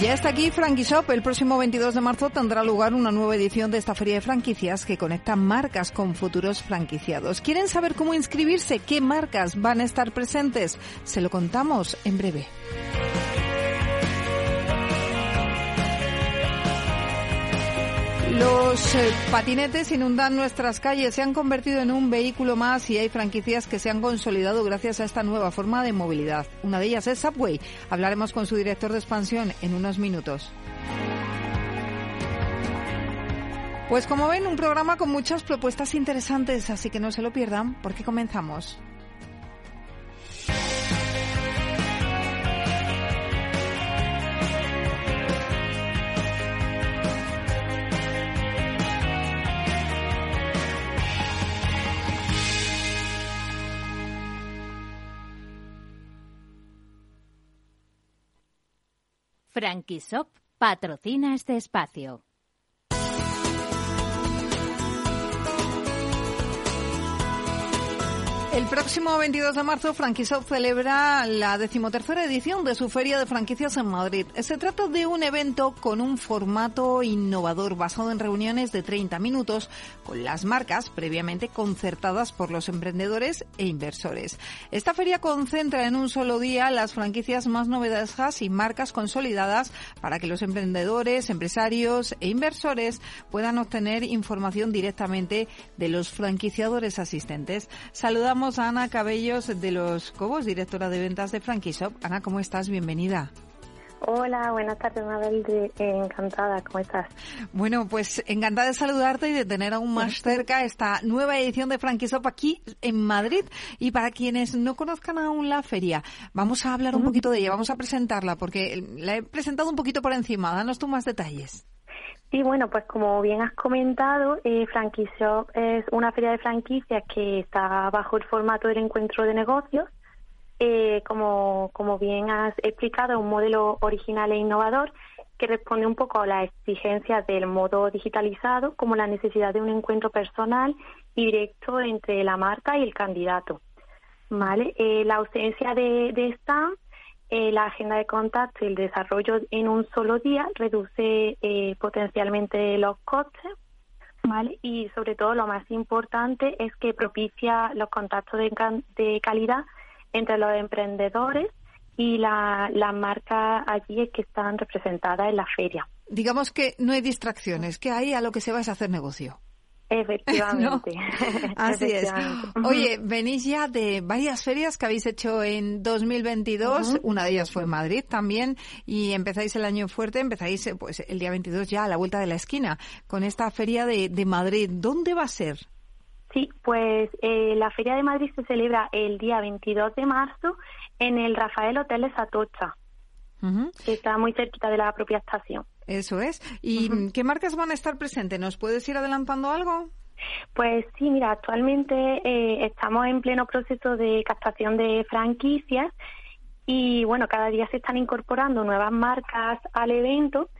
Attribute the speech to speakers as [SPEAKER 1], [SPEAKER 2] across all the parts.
[SPEAKER 1] Ya está aquí Shop. El próximo 22 de marzo tendrá lugar una nueva edición de esta feria de franquicias que conecta marcas con futuros franquiciados. ¿Quieren saber cómo inscribirse? ¿Qué marcas van a estar presentes? Se lo contamos en breve. Los eh, patinetes inundan nuestras calles, se han convertido en un vehículo más y hay franquicias que se han consolidado gracias a esta nueva forma de movilidad. Una de ellas es Subway. Hablaremos con su director de expansión en unos minutos. Pues como ven, un programa con muchas propuestas interesantes, así que no se lo pierdan porque comenzamos.
[SPEAKER 2] Frankisop patrocina este espacio.
[SPEAKER 1] El próximo 22 de marzo, Franquishop celebra la decimotercera edición de su Feria de Franquicias en Madrid. Se trata de un evento con un formato innovador basado en reuniones de 30 minutos con las marcas previamente concertadas por los emprendedores e inversores. Esta feria concentra en un solo día las franquicias más novedosas y marcas consolidadas para que los emprendedores, empresarios e inversores puedan obtener información directamente de los franquiciadores asistentes. Saludamos a Ana Cabellos de Los Cobos, directora de ventas de Frankie Shop. Ana, ¿cómo estás? Bienvenida.
[SPEAKER 3] Hola, buenas tardes, Mabel. encantada, ¿cómo estás?
[SPEAKER 1] Bueno, pues encantada de saludarte y de tener aún más cerca esta nueva edición de Frankie Shop aquí en Madrid. Y para quienes no conozcan aún la feria, vamos a hablar un poquito de ella, vamos a presentarla, porque la he presentado un poquito por encima. Danos tú más detalles.
[SPEAKER 3] Sí, bueno, pues como bien has comentado, eh, Shop es una feria de franquicias que está bajo el formato del encuentro de negocios. Eh, como, como bien has explicado, es un modelo original e innovador que responde un poco a las exigencias del modo digitalizado, como la necesidad de un encuentro personal y directo entre la marca y el candidato. ¿Vale? Eh, la ausencia de, de stand eh, la agenda de contacto y el desarrollo en un solo día reduce eh, potencialmente los costes. Y sobre todo lo más importante es que propicia los contactos de, calidad entre los emprendedores y las marcas allí que están representadas en la feria.
[SPEAKER 1] Digamos que no hay distracciones, que hay a lo que se va a hacer negocio.
[SPEAKER 3] Efectivamente.
[SPEAKER 1] Así es. Oye, venís ya de varias ferias que habéis hecho en 2022. Una de ellas fue en Madrid también. Y empezáis el año fuerte, empezáis eh, pues el día 22 ya a la vuelta de la esquina con esta feria de, Madrid. ¿Dónde va a ser?
[SPEAKER 3] Sí, pues eh, la Feria de Madrid se celebra el día 22 de marzo en el Rafael Hotel de Satocha, que está muy cerquita de la propia estación.
[SPEAKER 1] Eso es. ¿Y qué marcas van a estar presentes? ¿Nos puedes ir adelantando algo?
[SPEAKER 3] Pues sí, mira, actualmente eh, estamos en pleno proceso de captación de franquicias y bueno, cada día se están incorporando nuevas marcas al evento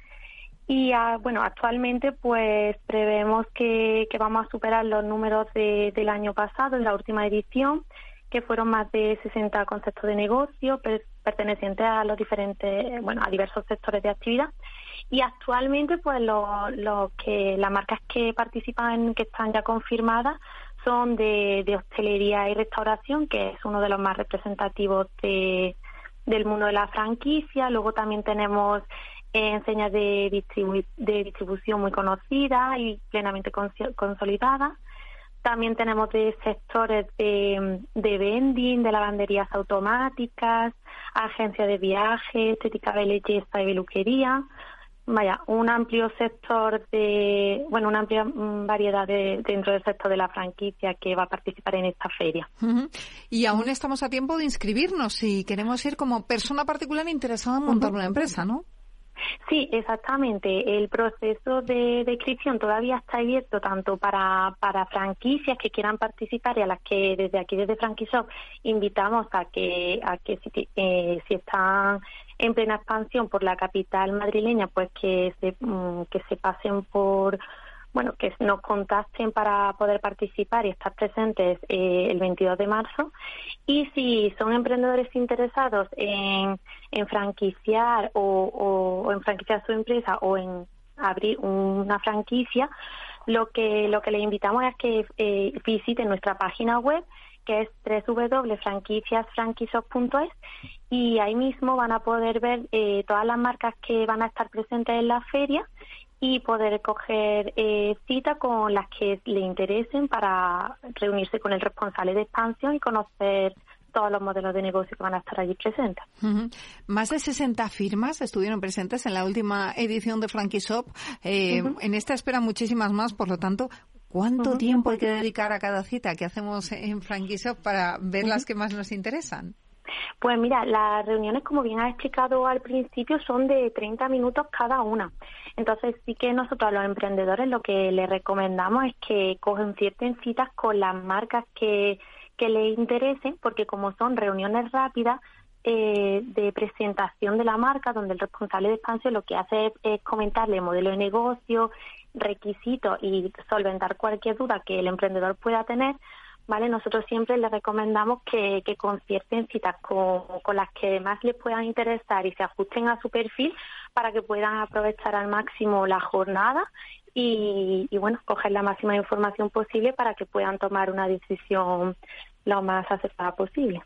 [SPEAKER 3] y ah, bueno, actualmente pues prevemos que, que, vamos a superar los números de, del año pasado, de la última edición, que fueron más de 60 conceptos de negocio pertenecientes a los diferentes, bueno, a diversos sectores de actividad y actualmente pues lo, que las marcas que participan que están ya confirmadas son de, hostelería y restauración que es uno de los más representativos de, del mundo de la franquicia. Luego también tenemos enseñas de, de distribución muy conocidas y plenamente consolidadas. También tenemos de sectores de, de vending, de lavanderías automáticas, agencias de viaje, estética de belleza y peluquería vaya, un amplio sector de, bueno, una amplia mm, variedad de, dentro del sector de la franquicia que va a participar en esta feria.
[SPEAKER 1] Y aún estamos a tiempo de inscribirnos si queremos ir como persona particular interesada en montar una empresa, ¿no?
[SPEAKER 3] Sí, exactamente. El proceso de, inscripción todavía está abierto tanto para, para franquicias que quieran participar y a las que desde aquí, desde Franquishop, invitamos a que, a que si, eh, si están en plena expansión por la capital madrileña, pues que se, mm, que se pasen por bueno, que nos contacten para poder participar y estar presentes eh, el 22 de marzo. Y si son emprendedores interesados en, en franquiciar o, o, en franquiciar su empresa o en abrir una franquicia, lo que lo que les invitamos es que eh, visiten nuestra página web que es www.franquiciasfranquisos.es y ahí mismo van a poder ver eh, todas las marcas que van a estar presentes en la feria y poder coger eh, cita con las que le interesen para reunirse con el responsable de expansión y conocer todos los modelos de negocio que van a estar allí presentes.
[SPEAKER 1] Más de 60 firmas estuvieron presentes en la última edición de Frankie Shop. Eh, en esta espera muchísimas más, por lo tanto, ¿cuánto tiempo hay que dedicar a cada cita que hacemos en Frankie Shop para ver las que más nos interesan?
[SPEAKER 3] Pues mira, las reuniones, como bien has explicado al principio, son de 30 minutos cada una. Entonces sí que nosotros a los emprendedores lo que les recomendamos es que cogen ciertas citas con las marcas que, que les interesen, porque como son reuniones rápidas, eh, de presentación de la marca, donde el responsable de expansión lo que hace es, comentarle el modelo de negocio, requisitos y solventar cualquier duda que el emprendedor pueda tener, ¿vale? Nosotros siempre les recomendamos que, que concierten citas con, con, las que más les puedan interesar y se ajusten a su perfil para que puedan aprovechar al máximo la jornada y, y bueno, coger la máxima información posible para que puedan tomar una decisión lo más acertada posible.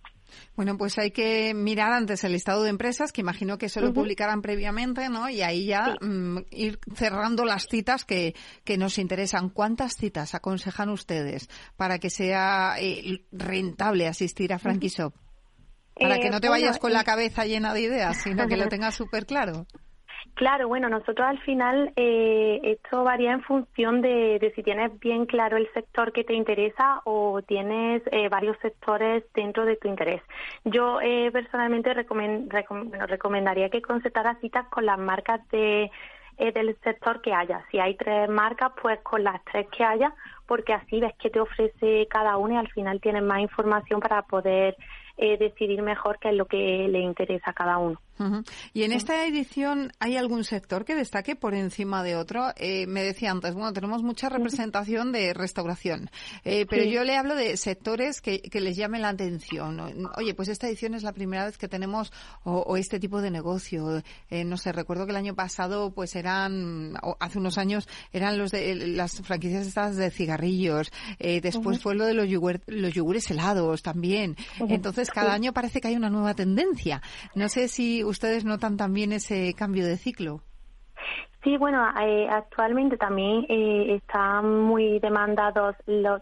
[SPEAKER 1] Bueno, pues hay que mirar antes el listado de empresas, que imagino que se lo publicarán previamente, ¿no? Y ahí ya mm, ir cerrando las citas que, que nos interesan. ¿Cuántas citas aconsejan ustedes para que sea eh, rentable asistir a Frankie Shop? Para que no te eh, vayas con la cabeza llena de ideas, sino que lo tengas súper claro.
[SPEAKER 3] Claro, bueno, nosotros al final eh, esto varía en función de, si tienes bien claro el sector que te interesa o tienes eh, varios sectores dentro de tu interés. Yo eh, personalmente recomendaría que concertaras citas con las marcas de, eh, del sector que haya. Si hay tres marcas, pues con las tres que haya, porque así ves qué te ofrece cada una y al final tienes más información para poder eh, decidir mejor qué es lo que le interesa a cada uno.
[SPEAKER 1] Y en esta edición, ¿hay algún sector que destaque por encima de otro? Eh, me decía antes, bueno, tenemos mucha representación de restauración, eh, pero yo le hablo de sectores que, les llamen la atención. Oye, pues esta edición es la primera vez que tenemos o, este tipo de negocio. no sé, recuerdo que el año pasado, pues eran, o hace unos años, eran los de las franquicias estas de cigarrillos. después fue lo de los, los yogures helados también. Entonces, cada año parece que hay una nueva tendencia. No sé si ustedes notan también ese cambio de ciclo.
[SPEAKER 3] Sí, bueno, eh, actualmente también eh, están muy demandados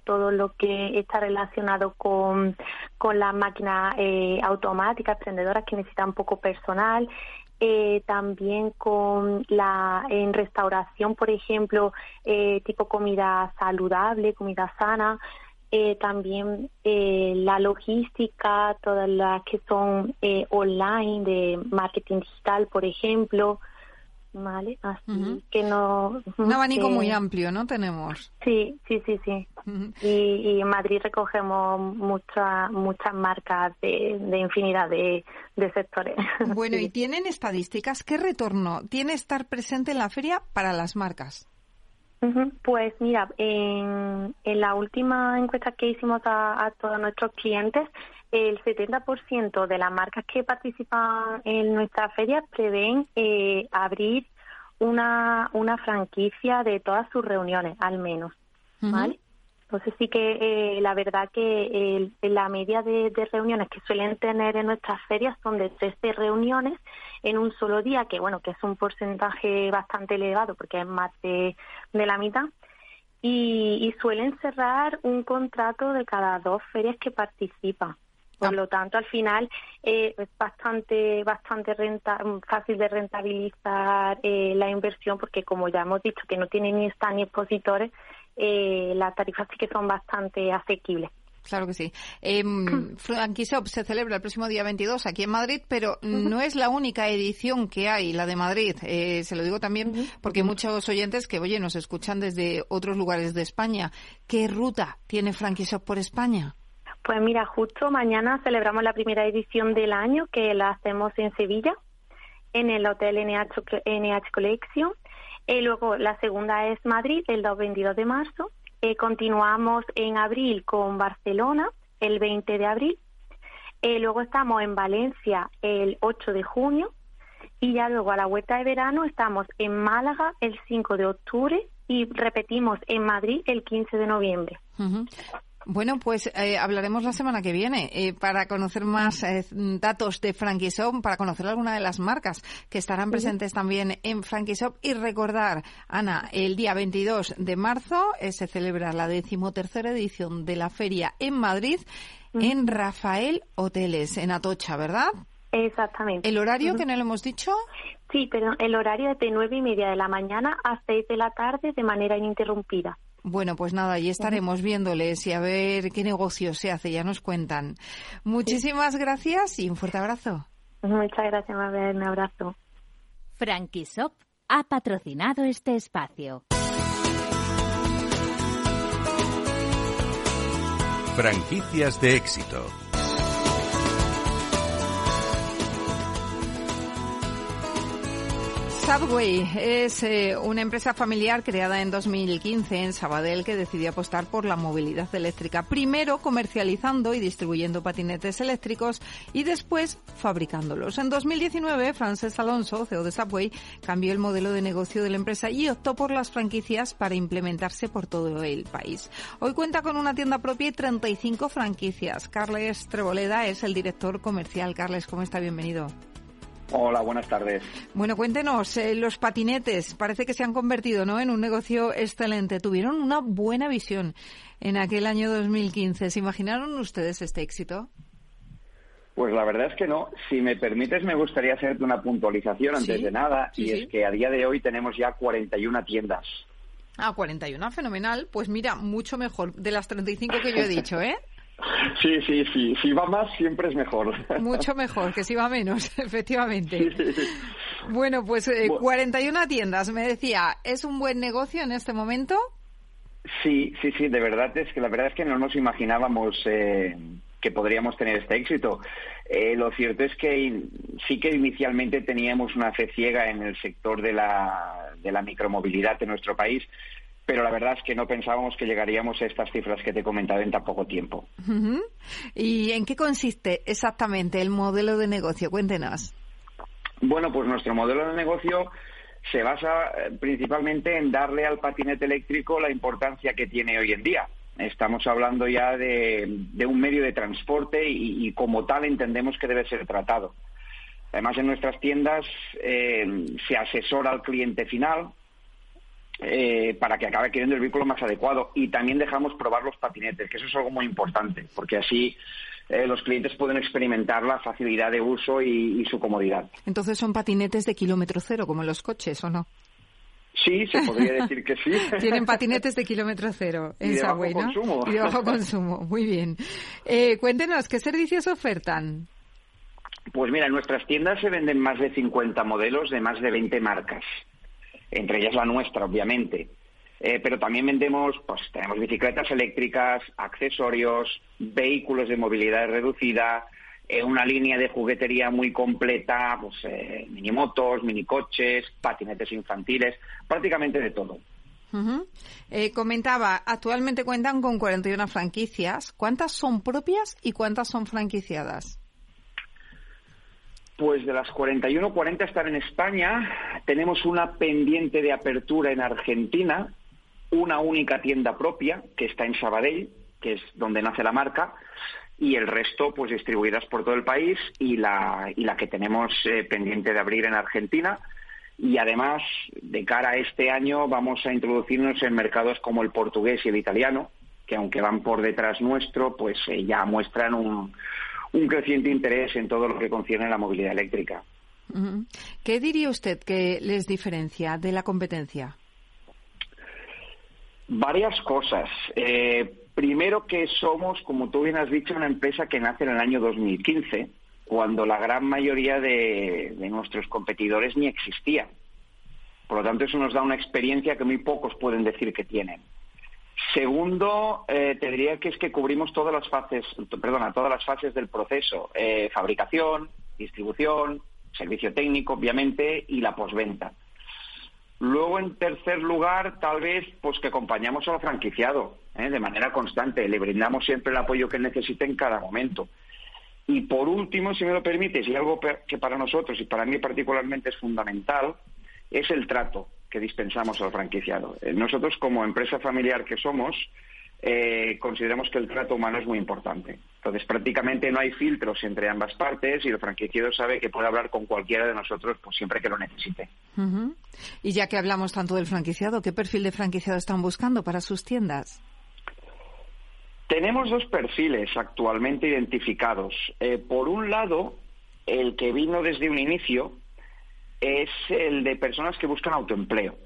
[SPEAKER 3] todo lo que está relacionado con, con las máquinas eh, automáticas, emprendedoras que necesitan poco personal. Eh, también con la en restauración, por ejemplo, tipo comida saludable, comida sana, eh, también eh, la logística, todas las que son eh, online de marketing digital, por ejemplo, ¿vale? Así que no...
[SPEAKER 1] Un abanico muy amplio, ¿no? Tenemos.
[SPEAKER 3] Sí, sí, sí, sí. y, en Madrid recogemos muchas muchas marcas de, de infinidad de, de sectores.
[SPEAKER 1] Bueno, ¿y tienen estadísticas? ¿Qué retorno tiene estar presente en la feria para las marcas?
[SPEAKER 3] Pues mira, en, la última encuesta que hicimos a, todos nuestros clientes, el 70% de las marcas que participan en nuestra feria prevén eh, abrir una, una franquicia de todas sus reuniones, al menos. ¿Vale? Entonces sí que eh, la verdad que la media de, reuniones que suelen tener en nuestras ferias son de 13 reuniones en un solo día, que bueno, que es un porcentaje bastante elevado porque es más de, la mitad. Y, suelen cerrar un contrato de cada dos ferias que participan. Por lo tanto, al final eh, es bastante bastante renta, fácil de rentabilizar eh, la inversión porque, como ya hemos dicho, que no tienen ni stand ni expositores, eh, las tarifas sí que son bastante asequibles.
[SPEAKER 1] Claro que sí. Eh, Franquishop se celebra el próximo día 22 aquí en Madrid, pero no es la única edición que hay, la de Madrid. Eh, se lo digo también porque muchos oyentes que, oye, nos escuchan desde otros lugares de España. ¿Qué ruta tiene Franquishop por España?
[SPEAKER 3] Pues mira, justo mañana celebramos la primera edición del año que la hacemos en Sevilla, en el Hotel NH, NH Collection. Y luego la segunda es Madrid, el 22 de marzo. Eh, continuamos en abril con Barcelona, el 20 de abril. Eh, luego estamos en Valencia el 8 de junio. Y ya luego a la vuelta de verano estamos en Málaga el 5 de octubre y repetimos en Madrid el 15 de noviembre.
[SPEAKER 1] Bueno, pues eh, hablaremos la semana que viene eh, para conocer más eh, datos de Frankie Shop, para conocer alguna de las marcas que estarán presentes también en Frankie Shop y recordar, Ana, el día 22 de marzo se celebra la decimotercera edición de la feria en Madrid en Rafael Hoteles, en Atocha, ¿verdad?
[SPEAKER 3] Exactamente.
[SPEAKER 1] ¿El horario que no lo hemos dicho?
[SPEAKER 3] Sí, pero el horario es de nueve y media de la mañana a seis de la tarde de manera ininterrumpida.
[SPEAKER 1] Bueno, pues nada, ahí estaremos viéndoles y a ver qué negocio se hace, ya nos cuentan. Muchísimas gracias y un fuerte abrazo.
[SPEAKER 3] Muchas gracias, Mabel, un abrazo.
[SPEAKER 2] Shop ha patrocinado este espacio.
[SPEAKER 4] Franquicias de éxito.
[SPEAKER 1] Subway es eh, una empresa familiar creada en 2015 en Sabadell que decidió apostar por la movilidad eléctrica. Primero comercializando y distribuyendo patinetes eléctricos y después fabricándolos. En 2019, Frances Alonso, CEO de Subway, cambió el modelo de negocio de la empresa y optó por las franquicias para implementarse por todo el país. Hoy cuenta con una tienda propia y 35 franquicias. Carles Treboleda es el director comercial. Carles, ¿cómo está? Bienvenido.
[SPEAKER 5] Hola, buenas tardes.
[SPEAKER 1] Bueno, cuéntenos, eh, los patinetes parece que se han convertido ¿no? en un negocio excelente. Tuvieron una buena visión en aquel año 2015. ¿Se imaginaron ustedes este éxito?
[SPEAKER 5] Pues la verdad es que no. Si me permites, me gustaría hacerte una puntualización antes de nada, y es que a día de hoy tenemos ya 41 tiendas.
[SPEAKER 1] Ah, 41, fenomenal. Pues mira, mucho mejor de las 35 que yo he dicho, ¿eh?
[SPEAKER 5] Sí, sí, sí. Si va más, siempre es mejor.
[SPEAKER 1] Mucho mejor que si va menos, efectivamente. Bueno, pues 41 eh, tiendas, me decía, ¿es un buen negocio en este momento?
[SPEAKER 5] Sí, sí, sí, de verdad es que la verdad es que no nos imaginábamos eh, que podríamos tener este éxito. Eh, lo cierto es que sí que inicialmente teníamos una fe ciega en el sector de la, de la micromovilidad en nuestro país, pero la verdad es que no pensábamos que llegaríamos a estas cifras que te he comentado en tan poco tiempo.
[SPEAKER 1] ¿Y en qué consiste exactamente el modelo de negocio? Cuéntenos.
[SPEAKER 5] Bueno, pues nuestro modelo de negocio se basa eh, principalmente en darle al patinete eléctrico la importancia que tiene hoy en día. Estamos hablando ya de, un medio de transporte y, como tal entendemos que debe ser tratado. Además, en nuestras tiendas eh, se asesora al cliente final, eh, para que acabe queriendo el vehículo más adecuado. Y también dejamos probar los patinetes, que eso es algo muy importante, porque así eh, los clientes pueden experimentar la facilidad de uso y, su comodidad.
[SPEAKER 1] Entonces son patinetes de kilómetro cero, como los coches, ¿o no?
[SPEAKER 5] Sí, se podría decir que sí.
[SPEAKER 1] Tienen patinetes de kilómetro cero en
[SPEAKER 5] y
[SPEAKER 1] de bajo
[SPEAKER 5] consumo.
[SPEAKER 1] Y de bajo consumo, muy bien. Eh, cuéntenos, ¿qué servicios ofertan?
[SPEAKER 5] Pues mira, en nuestras tiendas se venden más de 50 modelos de más de 20 marcas entre ellas la nuestra, obviamente. Eh, pero también vendemos, pues tenemos bicicletas eléctricas, accesorios, vehículos de movilidad reducida, eh, una línea de juguetería muy completa, pues eh, minimotos, minicoches, patinetes infantiles, prácticamente de todo.
[SPEAKER 1] comentaba, actualmente cuentan con 41 franquicias. ¿Cuántas son propias y cuántas son franquiciadas?
[SPEAKER 5] Pues de las 41, 40 están en España. Tenemos una pendiente de apertura en Argentina, una única tienda propia que está en Sabadell, que es donde nace la marca, y el resto pues distribuidas por todo el país y la, y la que tenemos eh, pendiente de abrir en Argentina. Y además, de cara a este año, vamos a introducirnos en mercados como el portugués y el italiano, que aunque van por detrás nuestro, pues eh, ya muestran un, un creciente interés en todo lo que concierne a la movilidad eléctrica.
[SPEAKER 1] ¿Qué diría usted que les diferencia de la competencia?
[SPEAKER 5] Varias cosas. Eh, Primero que somos, como tú bien has dicho, una empresa que nace en el año 2015, cuando la gran mayoría de, nuestros competidores ni existían. Por lo tanto, eso nos da una experiencia que muy pocos pueden decir que tienen. Segundo, eh, te diría que es que cubrimos todas las fases, perdona, todas las fases del proceso: eh, fabricación, distribución, servicio técnico, obviamente, y la posventa. Luego, en tercer lugar, tal vez, pues que acompañamos al franquiciado ¿eh? de manera constante, le brindamos siempre el apoyo que necesite en cada momento. Y por último, si me lo permites, y algo que para nosotros y para mí particularmente es fundamental, es el trato que dispensamos al franquiciado. Eh, nosotros, como empresa familiar que somos, eh, consideramos que el trato humano es muy importante. Entonces, prácticamente no hay filtros entre ambas partes y el franquiciado sabe que puede hablar con cualquiera de nosotros pues, siempre que lo necesite.
[SPEAKER 1] Y ya que hablamos tanto del franquiciado, ¿qué perfil de franquiciado están buscando para sus tiendas?
[SPEAKER 5] Tenemos dos perfiles actualmente identificados. Eh, por un lado, el que vino desde un inicio es el de personas que buscan autoempleo.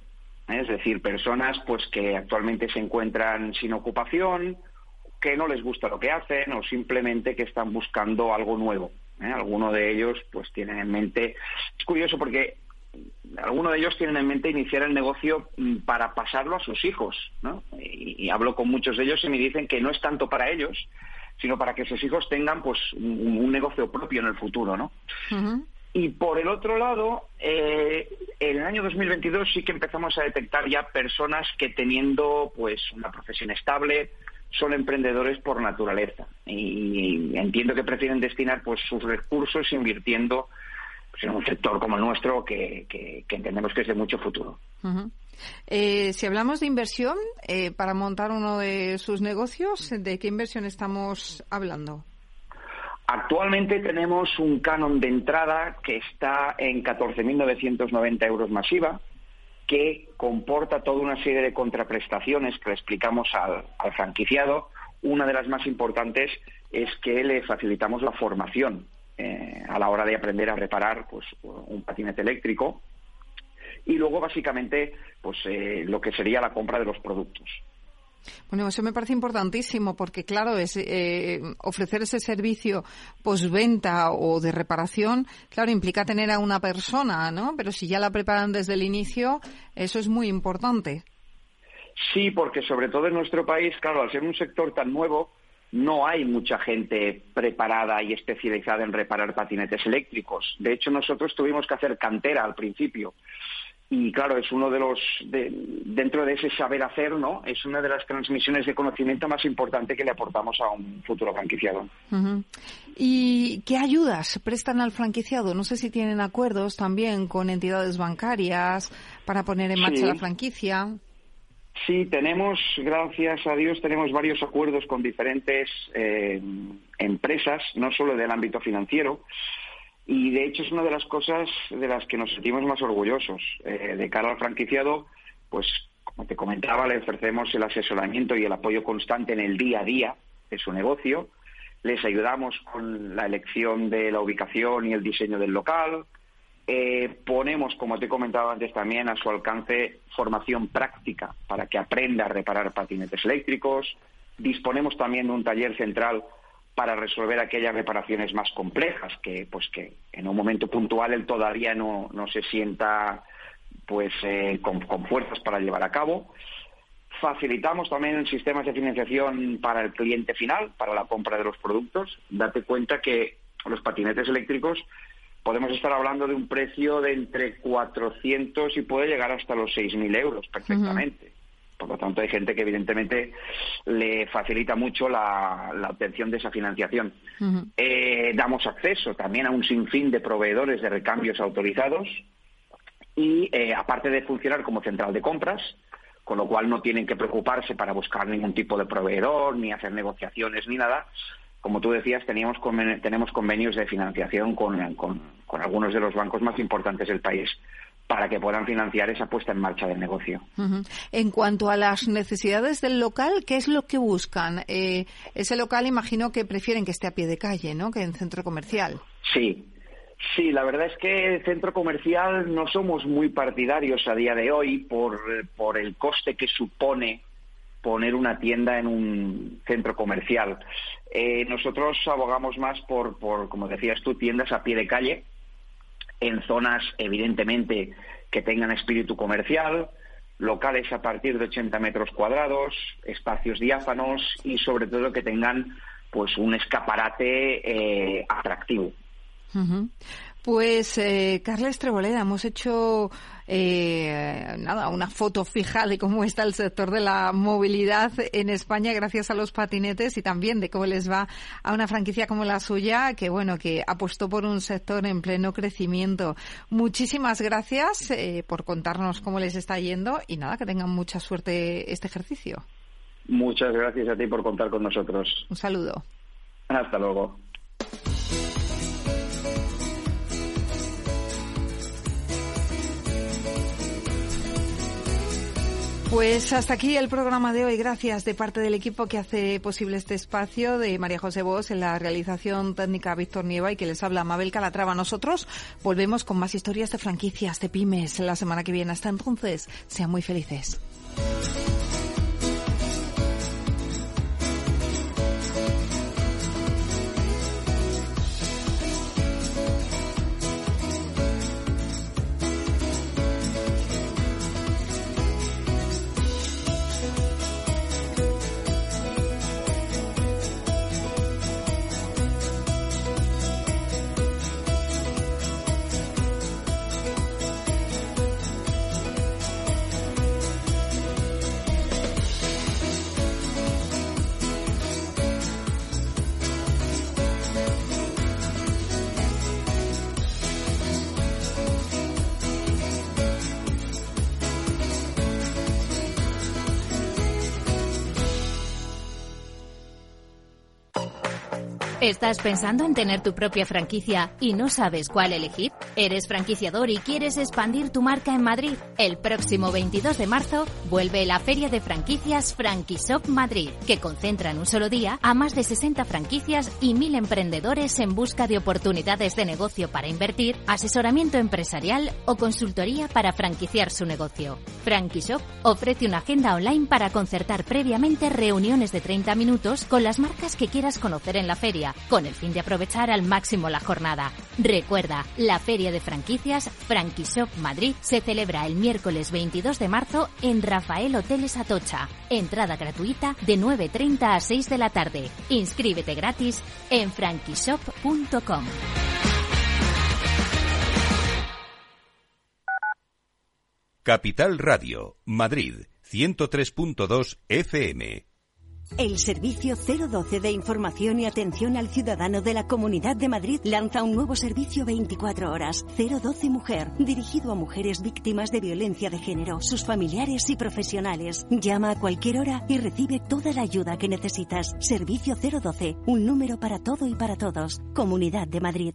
[SPEAKER 5] ¿eh? es decir, personas pues que actualmente se encuentran sin ocupación, que no les gusta lo que hacen o simplemente que están buscando algo nuevo. ¿eh? Algunos de ellos pues tienen en mente, es curioso porque algunos de ellos tienen en mente iniciar el negocio mm, para pasarlo a sus hijos, ¿no? Y, hablo con muchos de ellos y me dicen que no es tanto para ellos, sino para que sus hijos tengan pues un, negocio propio en el futuro, ¿no? Y por el otro lado, eh, en el año 2022 sí que empezamos a detectar ya personas que teniendo pues una profesión estable son emprendedores por naturaleza y entiendo que prefieren destinar pues sus recursos invirtiendo pues, en un sector como el nuestro que, entendemos que es de mucho futuro.
[SPEAKER 1] Eh, si hablamos de inversión eh, para montar uno de sus negocios, ¿de qué inversión estamos hablando?
[SPEAKER 5] Actualmente tenemos un canon de entrada que está en 14.990 euros masiva, que comporta toda una serie de contraprestaciones que le explicamos al, franquiciado. Una de las más importantes es que le facilitamos la formación eh, a la hora de aprender a reparar pues, un patinete eléctrico y luego básicamente pues eh, lo que sería la compra de los productos.
[SPEAKER 1] Bueno, eso me parece importantísimo porque, claro, es eh, ofrecer ese servicio postventa o de reparación, claro, implica tener a una persona, ¿no? Pero si ya la preparan desde el inicio, eso es muy importante.
[SPEAKER 5] Sí, porque sobre todo en nuestro país, claro, al ser un sector tan nuevo, no hay mucha gente preparada y especializada en reparar patinetes eléctricos. De hecho, nosotros tuvimos que hacer cantera al principio y claro, es uno de los, dentro de ese saber hacer, ¿no? Es una de las transmisiones de conocimiento más importante que le aportamos a un futuro franquiciado.
[SPEAKER 1] ¿Y qué ayudas prestan al franquiciado? No sé si tienen acuerdos también con entidades bancarias para poner en marcha la franquicia.
[SPEAKER 5] Sí, tenemos, gracias a Dios, tenemos varios acuerdos con diferentes eh, empresas, no solo del ámbito financiero. Y de hecho es una de las cosas de las que nos sentimos más orgullosos. Eh, de cara al franquiciado, pues como te comentaba, le ofrecemos el asesoramiento y el apoyo constante en el día a día de su negocio. Les ayudamos con la elección de la ubicación y el diseño del local. Eh, ponemos, como te he comentado antes también, a su alcance formación práctica para que aprenda a reparar patinetes eléctricos. Disponemos también de un taller central para resolver aquellas reparaciones más complejas que pues que en un momento puntual él todavía no, no se sienta pues eh, con, fuerzas para llevar a cabo facilitamos también sistemas de financiación para el cliente final para la compra de los productos date cuenta que los patinetes eléctricos podemos estar hablando de un precio de entre 400 y puede llegar hasta los 6.000 euros perfectamente por lo tanto, hay gente que evidentemente le facilita mucho la, obtención de esa financiación. Eh, damos acceso también a un sinfín de proveedores de recambios autorizados y, eh, aparte de funcionar como central de compras, con lo cual no tienen que preocuparse para buscar ningún tipo de proveedor, ni hacer negociaciones, ni nada. Como tú decías, teníamos tenemos convenios de financiación con algunos de los bancos más importantes del país para que puedan financiar esa puesta en marcha del negocio.
[SPEAKER 1] En cuanto a las necesidades del local, ¿qué es lo que buscan? Eh, ese local imagino que prefieren que esté a pie de calle, ¿no? Que en centro comercial.
[SPEAKER 5] Sí, sí, la verdad es que el centro comercial no somos muy partidarios a día de hoy por, por el coste que supone poner una tienda en un centro comercial. Eh, nosotros abogamos más por, por, como decías tú, tiendas a pie de calle, en zonas evidentemente que tengan espíritu comercial, locales a partir de 80 metros cuadrados, espacios diáfanos y sobre todo que tengan pues un escaparate eh, atractivo.
[SPEAKER 1] Pues, eh, Carles Treboleda, hemos hecho eh, nada, una foto fija de cómo está el sector de la movilidad en España gracias a los patinetes y también de cómo les va a una franquicia como la suya, que bueno, que apostó por un sector en pleno crecimiento. Muchísimas gracias eh, por contarnos cómo les está yendo y nada, que tengan mucha suerte este ejercicio.
[SPEAKER 5] Muchas gracias a ti por contar con nosotros.
[SPEAKER 1] Un saludo.
[SPEAKER 5] Hasta luego.
[SPEAKER 1] Pues hasta aquí el programa de hoy. Gracias de parte del equipo que hace posible este espacio de María José Bos en la realización técnica Víctor Nieva y que les habla Mabel Calatrava. Nosotros volvemos con más historias de franquicias, de pymes la semana que viene. Hasta entonces, sean muy felices.
[SPEAKER 2] ¿Estás pensando en tener tu propia franquicia y no sabes cuál elegir? ¿Eres franquiciador y quieres expandir tu marca en Madrid? El próximo 22 de marzo vuelve la Feria de Franquicias Franquishop Madrid, que concentra en un solo día a más de 60 franquicias y mil emprendedores en busca de oportunidades de negocio para invertir, asesoramiento empresarial o consultoría para franquiciar su negocio. Franquishop ofrece una agenda online para concertar previamente reuniones de 30 minutos con las marcas que quieras conocer en la feria con el fin de aprovechar al máximo la jornada. Recuerda, la Feria de Franquicias Franquishop Madrid se celebra el miércoles 22 de marzo en Rafael Hoteles Atocha. Entrada gratuita de 9.30 a 6 de la tarde. Inscríbete gratis en franquishop.com.
[SPEAKER 4] Capital Radio, Madrid, 103.2 FM.
[SPEAKER 6] El Servicio 012 de Información y Atención al Ciudadano de la Comunidad de Madrid lanza un nuevo servicio 24 horas, 012 Mujer, dirigido a mujeres víctimas de violencia de género, sus familiares y profesionales. Llama a cualquier hora y recibe toda la ayuda que necesitas. Servicio 012, un número para todo y para todos. Comunidad de Madrid.